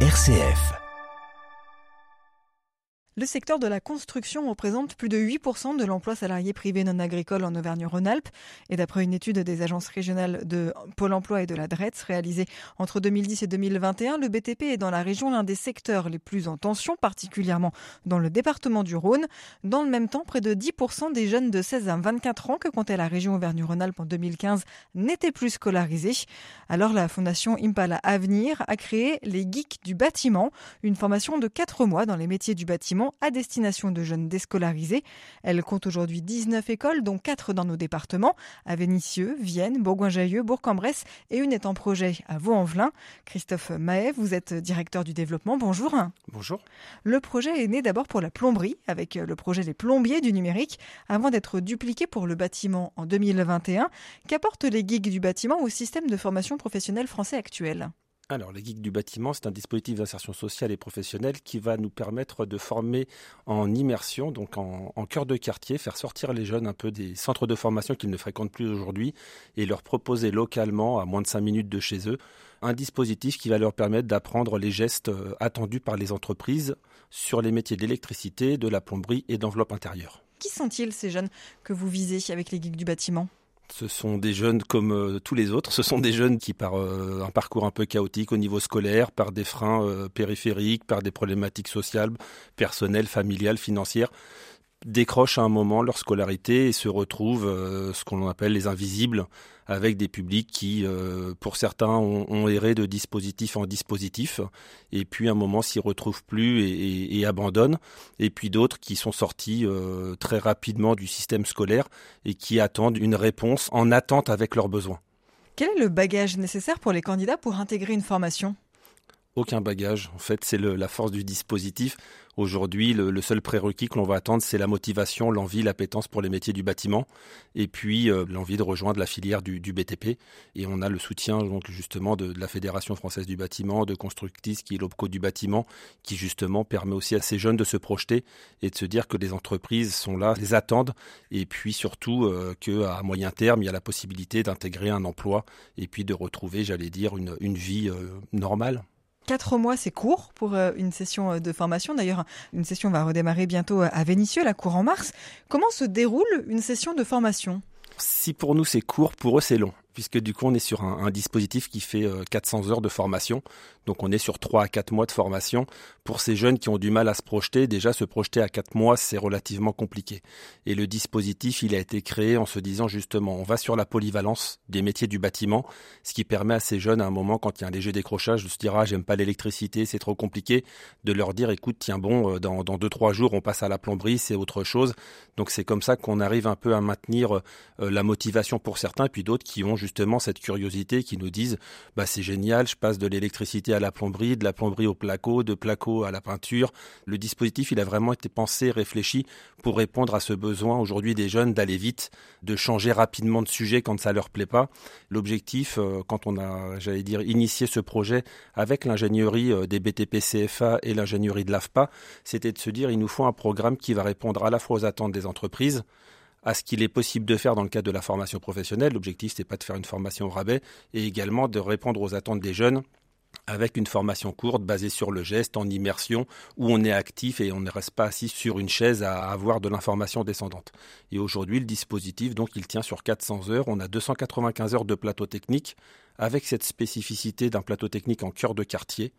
RCF. Le secteur de la construction représente plus de 8% de l'emploi salarié privé non agricole en Auvergne-Rhône-Alpes. Et d'après une étude des agences régionales de Pôle emploi et de la DRETS réalisée entre 2010 et 2021, le BTP est dans la région l'un des secteurs les plus en tension, particulièrement dans le département du Rhône. Dans le même temps, près de 10% des jeunes de 16 à 24 ans que comptait la région Auvergne-Rhône-Alpes en 2015 n'étaient plus scolarisés. Alors la fondation Impala Avenir a créé les Geeks du bâtiment, une formation de 4 mois dans les métiers du bâtiment à destination de jeunes déscolarisés. Elle compte aujourd'hui 19 écoles, dont 4 dans nos départements, à Vénissieux, Vienne, Bourgoin-Jallieu, Bourg-en-Bresse et une est en projet à Vaux-en-Velin. Christophe Mahé, vous êtes directeur du développement. Bonjour. Bonjour. Le projet est né d'abord pour la plomberie, avec le projet Les Plombiers du numérique, avant d'être dupliqué pour le bâtiment en 2021. Qu'apportent les geeks du bâtiment au système de formation professionnelle français actuel? Alors, les geeks du bâtiment, c'est un dispositif d'insertion sociale et professionnelle qui va nous permettre de former en immersion, donc en, cœur de quartier, faire sortir les jeunes un peu des centres de formation qu'ils ne fréquentent plus aujourd'hui et leur proposer localement, à moins de 5 minutes de chez eux, un dispositif qui va leur permettre d'apprendre les gestes euh, attendus par les entreprises sur les métiers d'électricité, de la plomberie et d'enveloppe intérieure. Qui sont-ils ces jeunes que vous visez avec les geeks du bâtiment? Ce sont des jeunes comme euh, tous les autres. Ce sont des jeunes qui, par euh, un parcours un peu chaotique au niveau scolaire, par des freins euh, périphériques, par des problématiques sociales, personnelles, familiales, financières, décrochent à un moment leur scolarité et se retrouvent euh, ce qu'on appelle les invisibles, avec des publics qui, euh, pour certains, ont, erré de dispositif en dispositif, et puis à un moment s'y retrouvent plus et, abandonnent, et puis d'autres qui sont sortis euh, très rapidement du système scolaire et qui attendent une réponse en attente avec leurs besoins. Quel est le bagage nécessaire pour les candidats pour intégrer une formation? Aucun bagage. En fait, c'est la force du dispositif. Aujourd'hui, le, seul prérequis que l'on va attendre, c'est la motivation, l'envie, l'appétence pour les métiers du bâtiment, et puis euh, l'envie de rejoindre la filière du, BTP. Et on a le soutien donc justement de, la Fédération française du bâtiment, de Constructis, qui est l'OPCO du bâtiment, qui justement permet aussi à ces jeunes de se projeter et de se dire que les entreprises sont là, les attendent, et puis surtout euh, qu'à moyen terme, il y a la possibilité d'intégrer un emploi et puis de retrouver, j'allais dire, une, vie euh, normale. Quatre mois, c'est court pour euh, une session euh, de formation. D'ailleurs, une session va redémarrer bientôt à Vénissieux, la cour en mars. Comment se déroule une session de formation? Si pour nous c'est court, pour eux c'est long puisque du coup on est sur un, dispositif qui fait 400 euh, heures de formation. Donc on est sur 3 à 4 mois de formation. Pour ces jeunes qui ont du mal à se projeter, déjà se projeter à 4 mois, c'est relativement compliqué. Et le dispositif, il a été créé en se disant justement, on va sur la polyvalence des métiers du bâtiment, ce qui permet à ces jeunes à un moment, quand il y a un léger décrochage, de se dire, ah, j'aime pas l'électricité, c'est trop compliqué, de leur dire, écoute, tiens bon, euh, dans, dans 2-3 jours, on passe à la plomberie, c'est autre chose. Donc c'est comme ça qu'on arrive un peu à maintenir euh, la motivation pour certains, puis d'autres qui ont justement cette curiosité qui nous disent bah c'est génial, je passe de l'électricité à la plomberie, de la plomberie au placo, de placo à la peinture. Le dispositif, il a vraiment été pensé, réfléchi pour répondre à ce besoin aujourd'hui des jeunes d'aller vite, de changer rapidement de sujet quand ça leur plaît pas. L'objectif, euh, quand on a, j'allais dire, initié ce projet avec l'ingénierie euh, des BTP CFA et l'ingénierie de l'AFPA, c'était de se dire il nous faut un programme qui va répondre à la fois aux attentes des entreprises, à ce qu'il est possible de faire dans le cadre de la formation professionnelle. L'objectif, c'est pas de faire une formation au rabais et également de répondre aux attentes des jeunes avec une formation courte basée sur le geste, en immersion, où on est actif et on ne reste pas assis sur une chaise à avoir de l'information descendante. Et aujourd'hui, le dispositif, donc, il tient sur 400 heures. On a 295 heures de plateau technique, avec cette spécificité d'un plateau technique en cœur de quartier.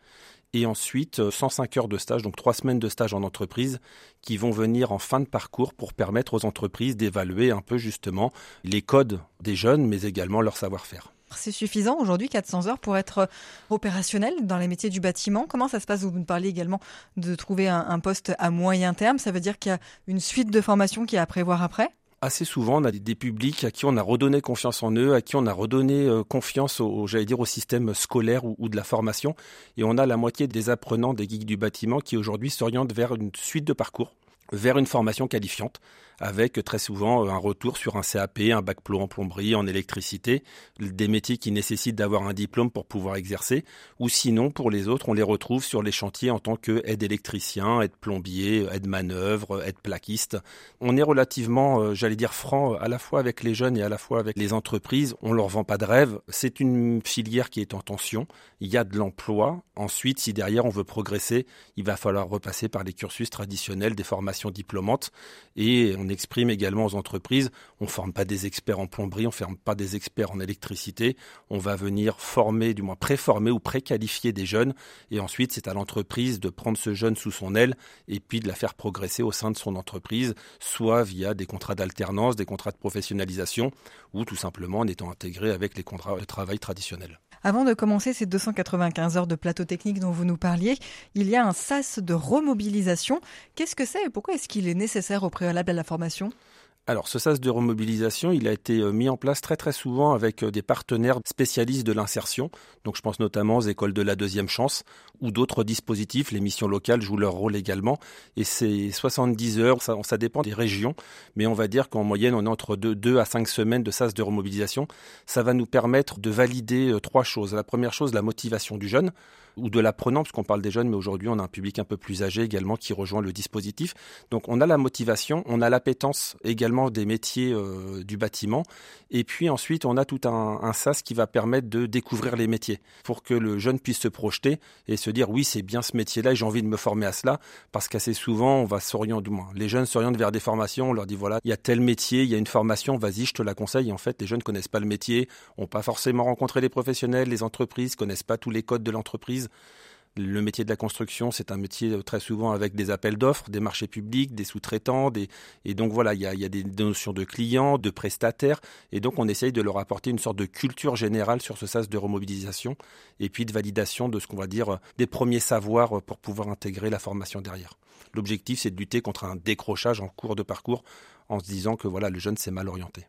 Et ensuite, 105 heures de stage, donc 3 semaines de stage en entreprise, qui vont venir en fin de parcours pour permettre aux entreprises d'évaluer un peu justement les codes des jeunes, mais également leur savoir-faire. C'est suffisant aujourd'hui, 400 heures, pour être opérationnel dans les métiers du bâtiment. Comment ça se passe? Vous nous parlez également de trouver un, poste à moyen terme. Ça veut dire qu'il y a une suite de formations qui est à prévoir après? Assez souvent, on a des, publics à qui on a redonné confiance en eux, à qui on a redonné euh, confiance au, j'allais dire, au système scolaire ou, de la formation. Et on a la moitié des apprenants des geeks du bâtiment qui aujourd'hui s'orientent vers une suite de parcours vers une formation qualifiante avec très souvent un retour sur un CAP, un bac pro en plomberie, en électricité, des métiers qui nécessitent d'avoir un diplôme pour pouvoir exercer, ou sinon pour les autres, on les retrouve sur les chantiers en tant qu'aide électricien, aide plombier, aide manœuvre, aide plaquiste. On est relativement, j'allais dire, franc à la fois avec les jeunes et à la fois avec les entreprises. On leur vend pas de rêve. C'est une filière qui est en tension. Il y a de l'emploi. Ensuite, si derrière on veut progresser, il va falloir repasser par les cursus traditionnels des formations diplômantes. Et on exprime également aux entreprises, on ne forme pas des experts en plomberie, on ne forme pas des experts en électricité. On va venir former, du moins préformer ou préqualifier des jeunes. Et ensuite, c'est à l'entreprise de prendre ce jeune sous son aile et puis de la faire progresser au sein de son entreprise, soit via des contrats d'alternance, des contrats de professionnalisation, ou tout simplement en étant intégré avec les contrats de travail traditionnels. Avant de commencer ces 295 heures de plateau technique dont vous nous parliez, il y a un SAS de remobilisation. Qu'est-ce que c'est et pourquoi est-ce qu'il est nécessaire au préalable à la formation? Alors, ce sas de remobilisation, il a été euh, mis en place très très souvent avec euh, des partenaires spécialistes de l'insertion. Donc, je pense notamment aux écoles de la deuxième chance ou d'autres dispositifs. Les missions locales jouent leur rôle également. Et ces 70 heures, ça, dépend des régions, mais on va dire qu'en moyenne, on est entre 2, à 5 semaines de sas de remobilisation. Ça va nous permettre de valider euh, trois choses. La première chose, la motivation du jeune ou de l'apprenant, parce qu'on parle des jeunes, mais aujourd'hui on a un public un peu plus âgé également qui rejoint le dispositif. Donc on a la motivation, on a l'appétence également des métiers euh, du bâtiment, et puis ensuite on a tout un, SAS qui va permettre de découvrir les métiers, pour que le jeune puisse se projeter et se dire oui c'est bien ce métier-là et j'ai envie de me former à cela, parce qu'assez souvent on va s'orienter, du moins les jeunes s'orientent vers des formations, on leur dit voilà il y a tel métier, il y a une formation, vas-y je te la conseille. Et en fait les jeunes connaissent pas le métier, ont pas forcément rencontré les professionnels, les entreprises, connaissent pas tous les codes de l'entreprise le métier de la construction, c'est un métier euh, très souvent avec des appels d'offres, des marchés publics, des sous-traitants, et donc voilà, il y a, des notions de clients, de prestataires, et donc on essaye de leur apporter une sorte de culture générale sur ce sas de remobilisation, et puis de validation de ce qu'on va dire euh, des premiers savoirs euh, pour pouvoir intégrer la formation derrière. L'objectif, c'est de lutter contre un décrochage en cours de parcours en se disant que voilà, le jeune s'est mal orienté.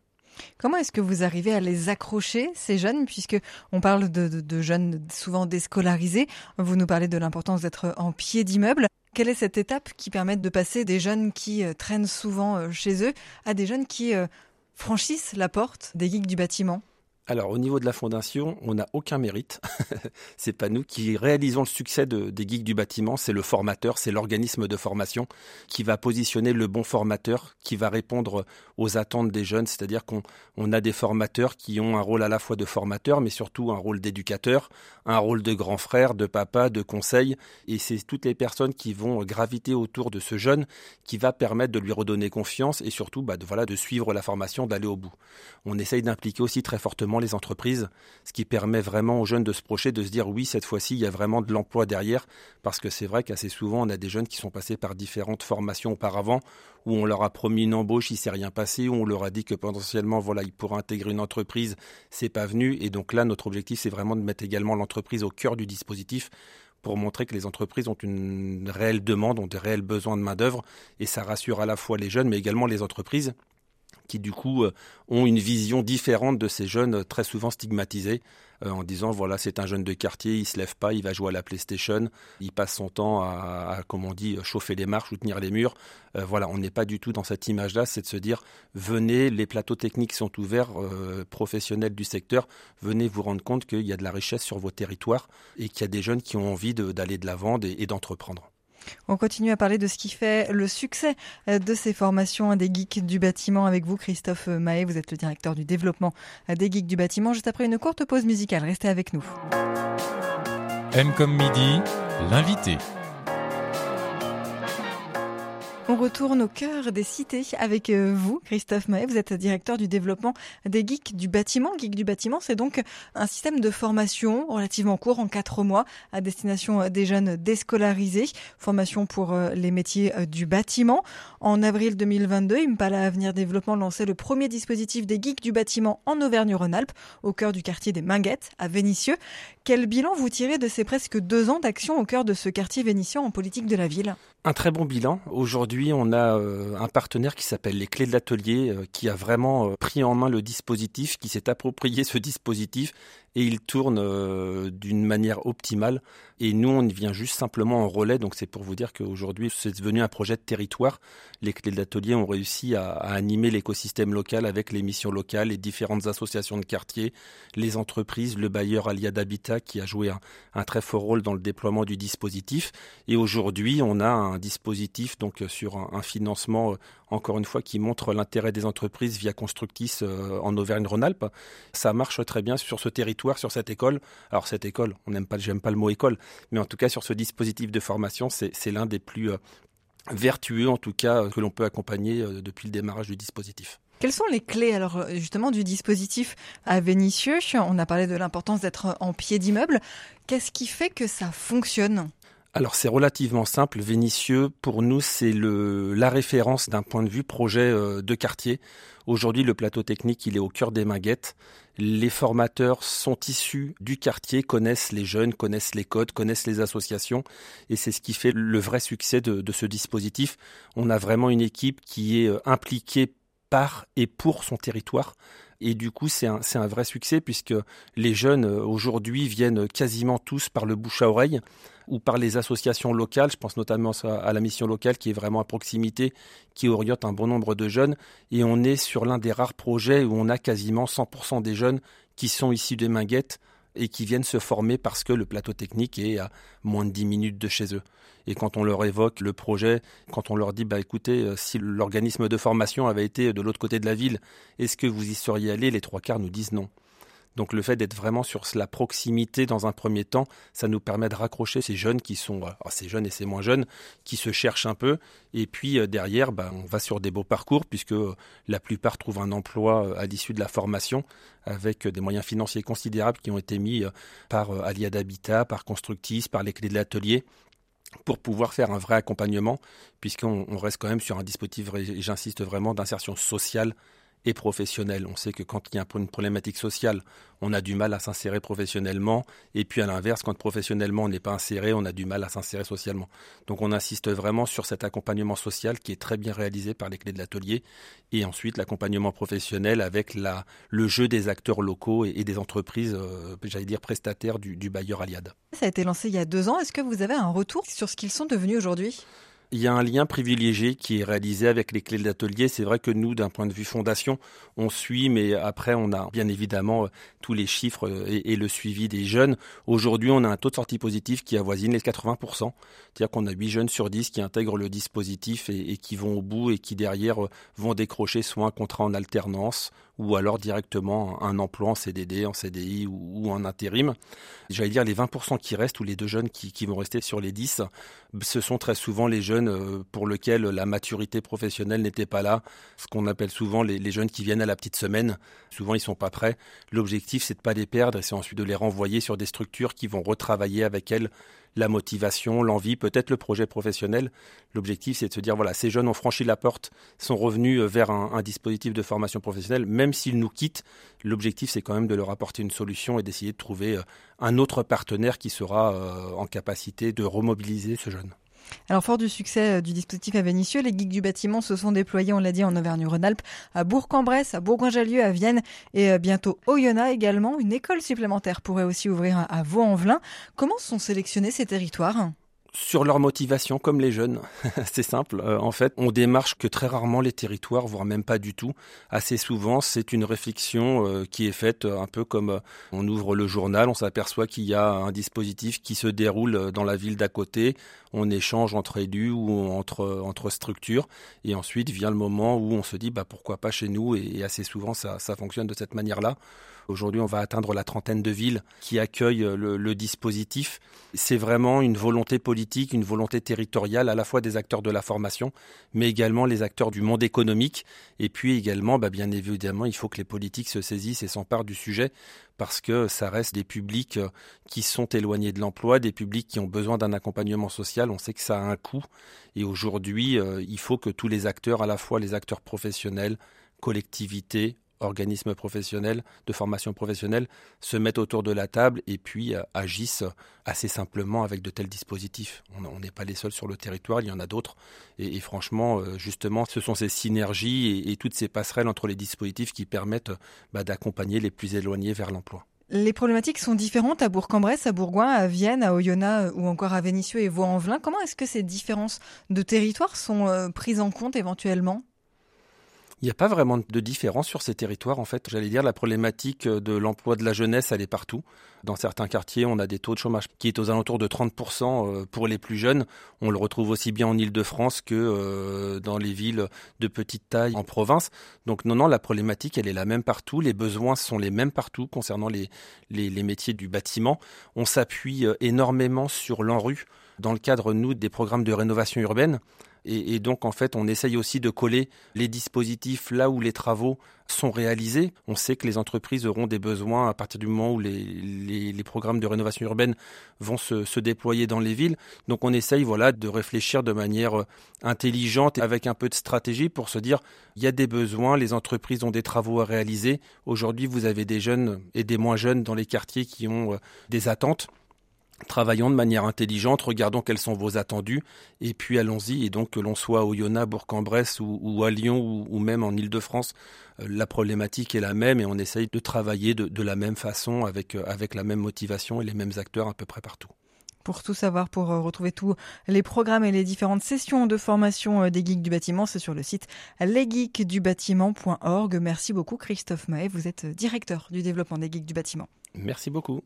Comment est-ce que vous arrivez à les accrocher, ces jeunes, puisque on parle de, jeunes souvent déscolarisés Vous nous parlez de l'importance d'être en pied d'immeuble. Quelle est cette étape qui permet de passer des jeunes qui euh, traînent souvent euh, chez eux à des jeunes qui euh, franchissent la porte des geeks du bâtiment? Alors, au niveau de la fondation, on n'a aucun mérite. c'est pas nous qui réalisons le succès des geeks du bâtiment, c'est le formateur, c'est l'organisme de formation qui va positionner le bon formateur, qui va répondre aux attentes des jeunes. C'est-à-dire qu'on on a des formateurs qui ont un rôle à la fois de formateur, mais surtout un rôle d'éducateur, un rôle de grand frère, de papa, de conseil. Et c'est toutes les personnes qui vont graviter autour de ce jeune qui va permettre de lui redonner confiance et surtout, bah, de suivre la formation, d'aller au bout. On essaye d'impliquer aussi très fortement les entreprises, ce qui permet vraiment aux jeunes de se projeter, de se dire oui, cette fois-ci, il y a vraiment de l'emploi derrière, parce que c'est vrai qu'assez souvent, on a des jeunes qui sont passés par différentes formations auparavant, où on leur a promis une embauche, il s'est rien passé, où on leur a dit que potentiellement, voilà, ils pourraient intégrer une entreprise, c'est pas venu, et donc là, notre objectif, c'est vraiment de mettre également l'entreprise au cœur du dispositif pour montrer que les entreprises ont une réelle demande, ont des réels besoins de main-d'œuvre, et ça rassure à la fois les jeunes, mais également les entreprises, qui du coup euh, ont une vision différente de ces jeunes euh, très souvent stigmatisés euh, en disant voilà c'est un jeune de quartier, il se lève pas, il va jouer à la PlayStation, il passe son temps à, comme on dit chauffer les marches ou tenir les murs. voilà, on n'est pas du tout dans cette image-là, c'est de se dire venez, les plateaux techniques sont ouverts, professionnels du secteur, venez vous rendre compte qu'il y a de la richesse sur vos territoires et qu'il y a des jeunes qui ont envie d'aller de l'avant et d'entreprendre. On continue à parler de ce qui fait le succès euh, de ces formations des geeks du bâtiment avec vous, Christophe Mahé. Vous êtes le directeur du développement des geeks du bâtiment. Juste après une courte pause musicale, restez avec nous. M comme midi, l'invité. On retourne au cœur des cités avec euh, vous, Christophe Mahé. Vous êtes directeur du développement des geeks du bâtiment. Geek du bâtiment, c'est donc un système de formation relativement court, en quatre mois, à destination des jeunes déscolarisés. Formation pour euh, les métiers euh, du bâtiment. En avril 2022, Impala Avenir Développement lançait le premier dispositif des geeks du bâtiment en Auvergne-Rhône-Alpes, au cœur du quartier des Minguettes, à Vénissieux. Quel bilan vous tirez de ces presque deux ans d'action au cœur de ce quartier vénitien en politique de la ville? Un très bon bilan. Aujourd'hui, on a euh, un partenaire qui s'appelle les Clés de l'Atelier, euh, qui a vraiment euh, pris en main le dispositif, qui s'est approprié ce dispositif et il tourne euh, d'une manière optimale. Et nous, on vient juste simplement en relais. Donc c'est pour vous dire qu'aujourd'hui, c'est devenu un projet de territoire. Les clés d'atelier ont réussi à, animer l'écosystème local avec les missions locales, les différentes associations de quartier, les entreprises, le bailleur Aliad Habitat qui a joué un, très fort rôle dans le déploiement du dispositif. Et aujourd'hui, on a un dispositif donc sur un, financement, euh, encore une fois, qui montre l'intérêt des entreprises via Constructis euh, en Auvergne-Rhône-Alpes. Ça marche très bien sur ce territoire, sur cette école. Alors cette école, on n'aime pas, j'aime pas le mot école, mais en tout cas sur ce dispositif de formation, c'est l'un des plus euh, vertueux en tout cas euh, que l'on peut accompagner depuis le démarrage du dispositif. Quelles sont les clés alors justement du dispositif à Vénissieux? On a parlé de l'importance d'être en pied d'immeuble. Qu'est-ce qui fait que ça fonctionne? Alors c'est relativement simple. Vénitieux, pour nous, c'est la référence d'un point de vue projet euh, de quartier. Aujourd'hui, le plateau technique, il est au cœur des maguettes. Les formateurs sont issus du quartier, connaissent les jeunes, connaissent les codes, connaissent les associations, et c'est ce qui fait le vrai succès de, de ce dispositif. On a vraiment une équipe qui est euh, impliquée par et pour son territoire. Et du coup, c'est un, vrai succès puisque les jeunes euh, aujourd'hui viennent quasiment tous par le bouche à oreille ou par les associations locales. Je pense notamment à la mission locale qui est vraiment à proximité, qui oriente un bon nombre de jeunes. Et on est sur l'un des rares projets où on a quasiment 100% des jeunes qui sont issus des Minguettes et qui viennent se former parce que le plateau technique est à moins de 10 minutes de chez eux. Et quand on leur évoque le projet, quand on leur dit, bah écoutez, euh, si l'organisme de formation avait été de l'autre côté de la ville, est-ce que vous y seriez allé Les trois quarts nous disent non. Donc le fait d'être vraiment sur la proximité dans un premier temps, ça nous permet de raccrocher ces jeunes qui sont, euh, ces jeunes et ces moins jeunes, qui se cherchent un peu. Et puis euh, derrière, bah, on va sur des beaux parcours puisque euh, la plupart trouvent un emploi à l'issue de la formation avec des moyens financiers considérables qui ont été mis par Aliad Habitat, par Constructis, par les clés de l'atelier pour pouvoir faire un vrai accompagnement, puisqu'on reste quand même sur un dispositif, j'insiste vraiment, d'insertion sociale et. On sait que quand il y a une problématique sociale, on a du mal à s'insérer professionnellement, et puis à l'inverse, quand professionnellement on n'est pas inséré, on a du mal à s'insérer socialement. Donc on insiste vraiment sur cet accompagnement social qui est très bien réalisé par les clés de l'atelier, et ensuite l'accompagnement professionnel avec le jeu des acteurs locaux et, des entreprises, euh, j'allais dire prestataires du, du bailleur Aliad. Ça a été lancé il y a deux ans. Est-ce que vous avez un retour sur ce qu'ils sont devenus aujourd'hui? Il y a un lien privilégié qui est réalisé avec les clés d'atelier. C'est vrai que nous, d'un point de vue fondation, on suit, mais après, on a bien évidemment euh, tous les chiffres euh, et, le suivi des jeunes. Aujourd'hui, on a un taux de sortie positif qui avoisine les 80%. C'est-à-dire qu'on a 8 jeunes sur 10 qui intègrent le dispositif et, et, qui vont au bout et qui derrière euh, vont décrocher soit un contrat en alternance ou alors directement un emploi en CDD, en CDI ou, en intérim. J'allais dire les 20% qui restent ou les deux jeunes qui, vont rester sur les 10, ce sont très souvent les jeunes euh, pour lesquels la maturité professionnelle n'était pas là, ce qu'on appelle souvent les, les, jeunes qui viennent à la petite semaine. Souvent ils sont pas prêts. L'objectif c'est de pas les perdre et c'est ensuite de les renvoyer sur des structures qui vont retravailler avec elles la motivation, l'envie, peut-être le projet professionnel. L'objectif, c'est de se dire, voilà, ces jeunes ont franchi la porte, sont revenus euh, vers un, dispositif de formation professionnelle, même s'ils nous quittent, l'objectif, c'est quand même de leur apporter une solution et d'essayer de trouver euh, un autre partenaire qui sera euh, en capacité de remobiliser ce jeune. Alors, fort du succès euh, du dispositif à Vénissieux, les geeks du bâtiment se sont déployés, on l'a dit, en Auvergne-Rhône-Alpes, à Bourg-en-Bresse, à Bourgoin-Jallieu, à Vienne et euh, bientôt Oyonnax également. Une école supplémentaire pourrait aussi ouvrir à Vaux-en-Velin. Comment sont sélectionnés ces territoires? Sur leur motivation, comme les jeunes. c'est simple. Euh, en fait, on démarche que très rarement les territoires, voire même pas du tout. Assez souvent, c'est une réflexion euh, qui est faite euh, un peu comme on ouvre le journal, on s'aperçoit qu'il y a un dispositif qui se déroule dans la ville d'à côté. On échange entre élus ou entre, entre structures. Et ensuite vient le moment où on se dit, bah, pourquoi pas chez nous? Et, assez souvent, ça, ça fonctionne de cette manière-là. Aujourd'hui, on va atteindre la trentaine de villes qui accueillent le, dispositif. C'est vraiment une volonté politique, une volonté territoriale à la fois des acteurs de la formation, mais également les acteurs du monde économique. Et puis également, bah, bien évidemment, il faut que les politiques se saisissent et s'emparent du sujet parce que ça reste des publics euh, qui sont éloignés de l'emploi, des publics qui ont besoin d'un accompagnement social. On sait que ça a un coût. Et aujourd'hui, euh, il faut que tous les acteurs, à la fois les acteurs professionnels, collectivités, organismes professionnels, de formation professionnelle, se mettent autour de la table et puis euh, agissent assez simplement avec de tels dispositifs. On n'est pas les seuls sur le territoire, il y en a d'autres. Et, franchement, euh, justement, ce sont ces synergies et, toutes ces passerelles entre les dispositifs qui permettent bah, d'accompagner les plus éloignés vers l'emploi. Les problématiques sont différentes à Bourg-en-Bresse, à Bourgoin, à Vienne, à Oyonnax ou encore à Vénissieux et Vaux-en-Velin. Comment est-ce que ces différences de territoire sont prises en compte éventuellement? Il n'y a pas vraiment de différence sur ces territoires. En fait, j'allais dire la problématique de l'emploi de la jeunesse, elle est partout. Dans certains quartiers, on a des taux de chômage qui est aux alentours de 30% euh, pour les plus jeunes. On le retrouve aussi bien en Ile-de-France que euh, dans les villes de petite taille en province. Donc non, non, la problématique, elle est la même partout. Les besoins sont les mêmes partout concernant les, les, métiers du bâtiment. On s'appuie euh, énormément sur l'ANRU dans le cadre, nous, des programmes de rénovation urbaine. Et, donc, en fait, on essaye aussi de coller les dispositifs là où les travaux sont réalisés. On sait que les entreprises auront des besoins à partir du moment où les, programmes de rénovation urbaine vont se, déployer dans les villes. Donc, on essaye voilà, de réfléchir de manière euh, intelligente et avec un peu de stratégie pour se dire il y a des besoins, les entreprises ont des travaux à réaliser. Aujourd'hui, vous avez des jeunes et des moins jeunes dans les quartiers qui ont euh, des attentes. Travaillons de manière intelligente, regardons quels sont vos attendus, et puis allons-y. Et donc que l'on soit au Yona, Bourg-en-Bresse ou, à Lyon ou, même en Ile-de-France, euh, la problématique est la même et on essaye de travailler de, la même façon avec, euh, avec la même motivation et les mêmes acteurs à peu près partout. Pour tout savoir, pour euh, retrouver tous les programmes et les différentes sessions de formation des geeks du bâtiment, c'est sur le site lesgeeksdubâtiment.org. Merci beaucoup Christophe Mahé, vous êtes directeur du développement des geeks du bâtiment. Merci beaucoup.